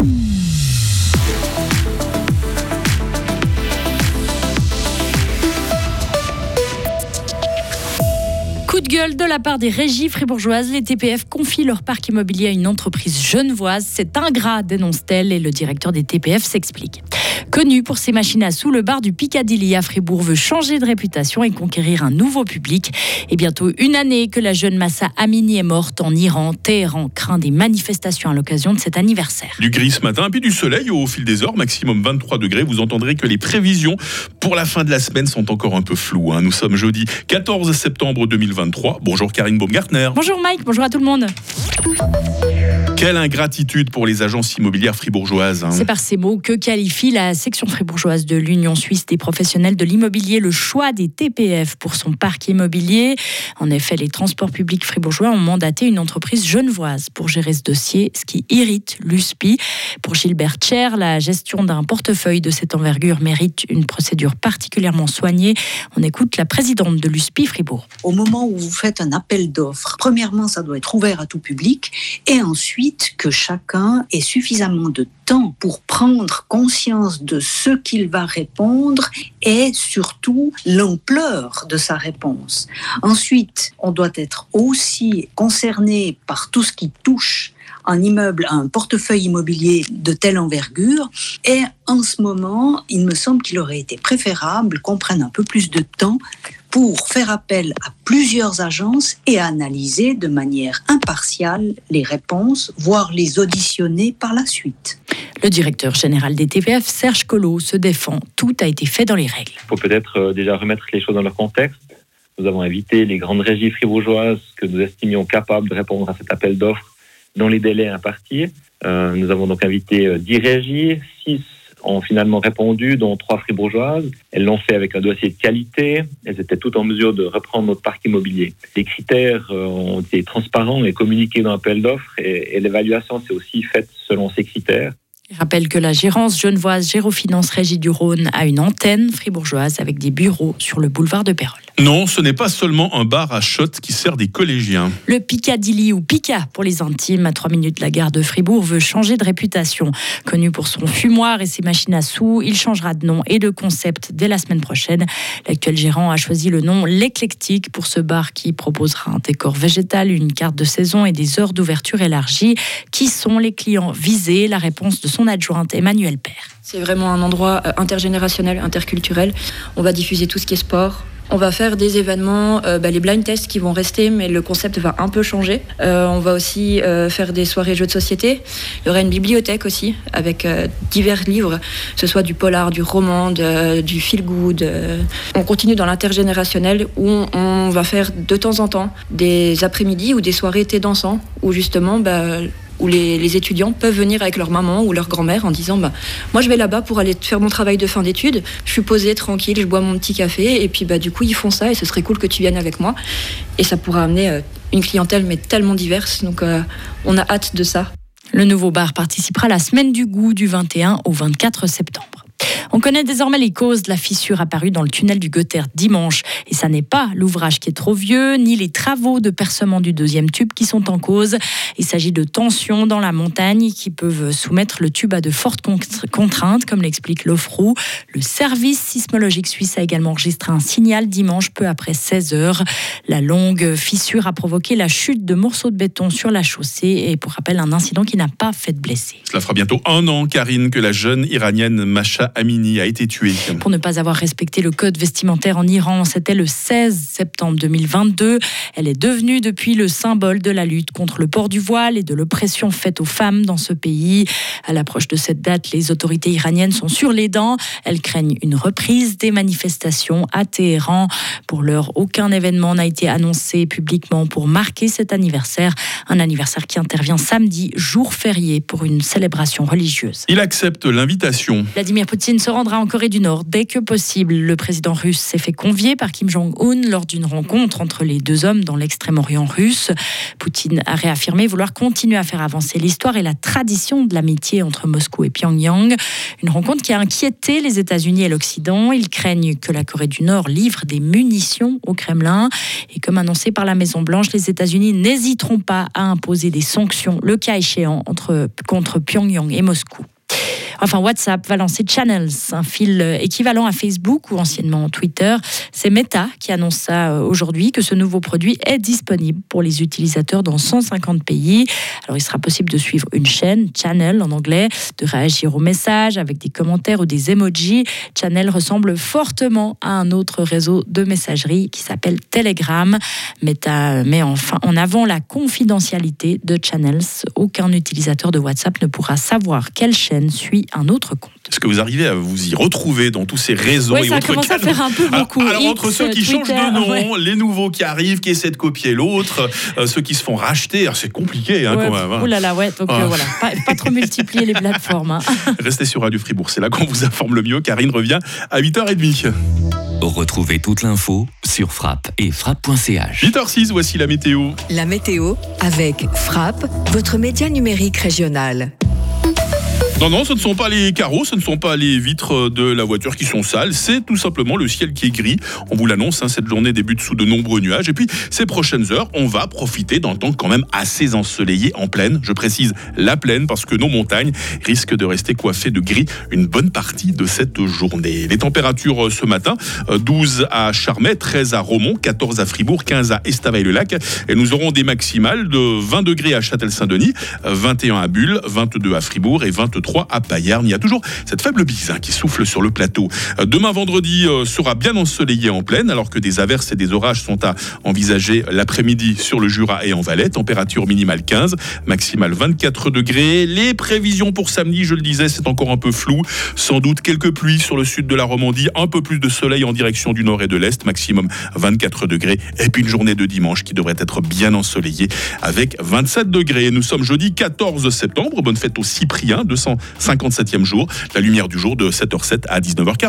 Mm. Coup de gueule de la part des régies fribourgeoises, les TPF confient leur parc immobilier à une entreprise genevoise. C'est ingrat, dénonce-t-elle, et le directeur des TPF s'explique. Connu pour ses machines à sous, le bar du Piccadilly à Fribourg veut changer de réputation et conquérir un nouveau public. Et bientôt une année que la jeune Massa Amini est morte en Iran, Téhéran craint des manifestations à l'occasion de cet anniversaire. Du gris ce matin, puis du soleil au fil des heures, maximum 23 degrés. Vous entendrez que les prévisions pour la fin de la semaine sont encore un peu floues. Hein. Nous sommes jeudi 14 septembre 2023. Bonjour Karine Baumgartner. Bonjour Mike, bonjour à tout le monde. Quelle ingratitude pour les agences immobilières fribourgeoises. Hein. C'est par ces mots que qualifie la section fribourgeoise de l'Union suisse des professionnels de l'immobilier le choix des TPF pour son parc immobilier. En effet, les transports publics fribourgeois ont mandaté une entreprise genevoise pour gérer ce dossier, ce qui irrite l'USPI. Pour Gilbert Cher, la gestion d'un portefeuille de cette envergure mérite une procédure particulièrement soignée. On écoute la présidente de l'USPI Fribourg. Au moment où vous faites un appel d'offres, premièrement, ça doit être ouvert à tout public et ensuite, que chacun ait suffisamment de temps pour prendre conscience de ce qu'il va répondre et surtout l'ampleur de sa réponse. Ensuite, on doit être aussi concerné par tout ce qui touche un immeuble, un portefeuille immobilier de telle envergure. Et en ce moment, il me semble qu'il aurait été préférable qu'on prenne un peu plus de temps pour faire appel à plusieurs agences et analyser de manière impartiale les réponses, voire les auditionner par la suite. Le directeur général des TPF, Serge Collot, se défend. Tout a été fait dans les règles. Il faut peut-être euh, déjà remettre les choses dans leur contexte. Nous avons invité les grandes régies fribourgeoises que nous estimions capables de répondre à cet appel d'offres dans les délais impartis. Euh, nous avons donc invité 10 euh, régies, 6 ont finalement répondu, dont trois fribourgeoises. Elles l'ont fait avec un dossier de qualité. Elles étaient toutes en mesure de reprendre notre parc immobilier. Les critères euh, ont été transparents et communiqués dans l'appel d'offres et, l'évaluation s'est aussi faite selon ces critères. Je rappelle que la gérance genevoise Gérofinance Régie du Rhône a une antenne fribourgeoise avec des bureaux sur le boulevard de Pérol. Non, ce n'est pas seulement un bar à shot qui sert des collégiens. Le Piccadilly ou Pica pour les intimes, à 3 minutes de la gare de Fribourg, veut changer de réputation. Connu pour son fumoir et ses machines à sous, il changera de nom et de concept dès la semaine prochaine. L'actuel gérant a choisi le nom L'éclectique pour ce bar qui proposera un décor végétal, une carte de saison et des heures d'ouverture élargies. Qui sont les clients visés? La réponse de son adjointe Emmanuel Père. C'est vraiment un endroit euh, intergénérationnel, interculturel. On va diffuser tout ce qui est sport, on va faire des événements, euh, bah, les blind tests qui vont rester, mais le concept va un peu changer. Euh, on va aussi faire des soirées jeux de société. Il y aura une bibliothèque aussi, avec divers livres, que ce soit du polar, du roman, du feel good. On continue dans l'intergénérationnel où on, va faire de temps en temps des après-midi ou des soirées thé dansant, où justement bah, où les, étudiants peuvent venir avec leur maman ou leur grand-mère en disant bah, Moi, je vais là-bas pour aller faire mon travail de fin d'études. Je suis posée, tranquille, je bois mon petit café. Et puis, bah, du coup, ils font ça et ce serait cool que tu viennes avec moi. Et ça pourra amener euh, une clientèle, mais tellement diverse. Donc, euh, on a hâte de ça. Le nouveau bar participera à la semaine du goût du 21 au 24 septembre. On connaît désormais les causes de la fissure apparue dans le tunnel du Goethe dimanche. Et ça n'est pas l'ouvrage qui est trop vieux, ni les travaux de percement du deuxième tube qui sont en cause. Il s'agit de tensions dans la montagne qui peuvent soumettre le tube à de fortes contraintes, comme l'explique l'OFROU. Le service sismologique suisse a également enregistré un signal dimanche peu après 16 heures. La longue fissure a provoqué la chute de morceaux de béton sur la chaussée et pour rappel un incident qui n'a pas fait de blessés. Cela fera bientôt un an, Karine, que la jeune iranienne Masha Amini a été tué. Pour ne pas avoir respecté le code vestimentaire en Iran, c'était le 16 septembre 2022. Elle est devenue depuis le symbole de la lutte contre le port du voile et de l'oppression faite aux femmes dans ce pays. À l'approche de cette date, les autorités iraniennes sont sur les dents. Elles craignent une reprise des manifestations à Téhéran. Pour l'heure, aucun événement n'a été annoncé publiquement pour marquer cet anniversaire. Un anniversaire qui intervient samedi, jour férié, pour une célébration religieuse. Il accepte l'invitation. Vladimir Poutine se rendra en Corée du Nord dès que possible. Le président russe s'est fait convier par Kim Jong-un lors d'une rencontre entre les deux hommes dans l'extrême-orient russe. Poutine a réaffirmé vouloir continuer à faire avancer l'histoire et la tradition de l'amitié entre Moscou et Pyongyang. Une rencontre qui a inquiété les États-Unis et l'Occident. Ils craignent que la Corée du Nord livre des munitions au Kremlin. Et comme annoncé par la Maison-Blanche, les États-Unis n'hésiteront pas à imposer des sanctions, le cas échéant, contre Pyongyang et Moscou. Enfin, WhatsApp va lancer Channels, un fil équivalent à Facebook ou anciennement Twitter. C'est Meta qui annonce ça euh, aujourd'hui, que ce nouveau produit est disponible pour les utilisateurs dans 150 pays. Alors, il sera possible de suivre une chaîne, Channel en anglais, de réagir aux messages avec des commentaires ou des emojis. Channel ressemble fortement à un autre réseau de messagerie qui s'appelle Telegram. Meta met enfin en avant la confidentialité de Channels. Aucun utilisateur de WhatsApp ne pourra savoir quelle chaîne suit un autre compte. Est-ce que vous arrivez à vous y retrouver dans tous ces réseaux ouais, et ça autres commence à faire un peu beaucoup. Alors, alors entre ceux qui Twitter, changent de nom, ouais. les nouveaux qui arrivent, qui essaient de copier l'autre, euh, ceux qui se font racheter, alors c'est compliqué hein, Ouais, quand même. hein. Oh là là, ouais. Donc Ah. euh, voilà, pas, pas trop multiplier les plateformes. hein. Restez sur Radio Fribourg, c'est là qu'on vous informe le mieux. Karine revient à 8h30. Retrouvez toute l'info sur frappe et frappe.ch. 8h06, voici la météo. La météo avec Frappe, votre média numérique régional. Non, non, ce ne sont pas les carreaux, ce ne sont pas les vitres de la voiture qui sont sales, c'est tout simplement le ciel qui est gris. On vous l'annonce, hein, cette journée débute sous de nombreux nuages. Et puis, ces prochaines heures, on va profiter d'un temps quand même assez ensoleillé en plaine. Je précise la plaine parce que nos montagnes risquent de rester coiffées de gris une bonne partie de cette journée. Les températures euh, ce matin, euh, 12 à Charmey, 13 à Romont, 14 à Fribourg, 15 à Estavayer-le-Lac. Et nous aurons des maximales de 20 degrés à Châtel-Saint-Denis, euh, 21 à Bulle, 22 à Fribourg et 23 à Payarn. Il y a toujours cette faible bise hein, qui souffle sur le plateau. Euh, Demain vendredi euh, sera bien ensoleillé en plaine, alors que des averses et des orages sont à envisager l'après-midi sur le Jura et en Valais. Température minimale 15, maximale 24 degrés. Les prévisions pour samedi, je le disais, c'est encore un peu flou. Sans doute quelques pluies sur le sud de la Romandie, un peu plus de soleil en direction du nord et de l'est, maximum 24 degrés. Et puis une journée de dimanche qui devrait être bien ensoleillée avec 27 degrés. Nous sommes jeudi 14 septembre. Bonne fête au Cyprien, 257e jour. La lumière du jour de 7h07 à 19h40.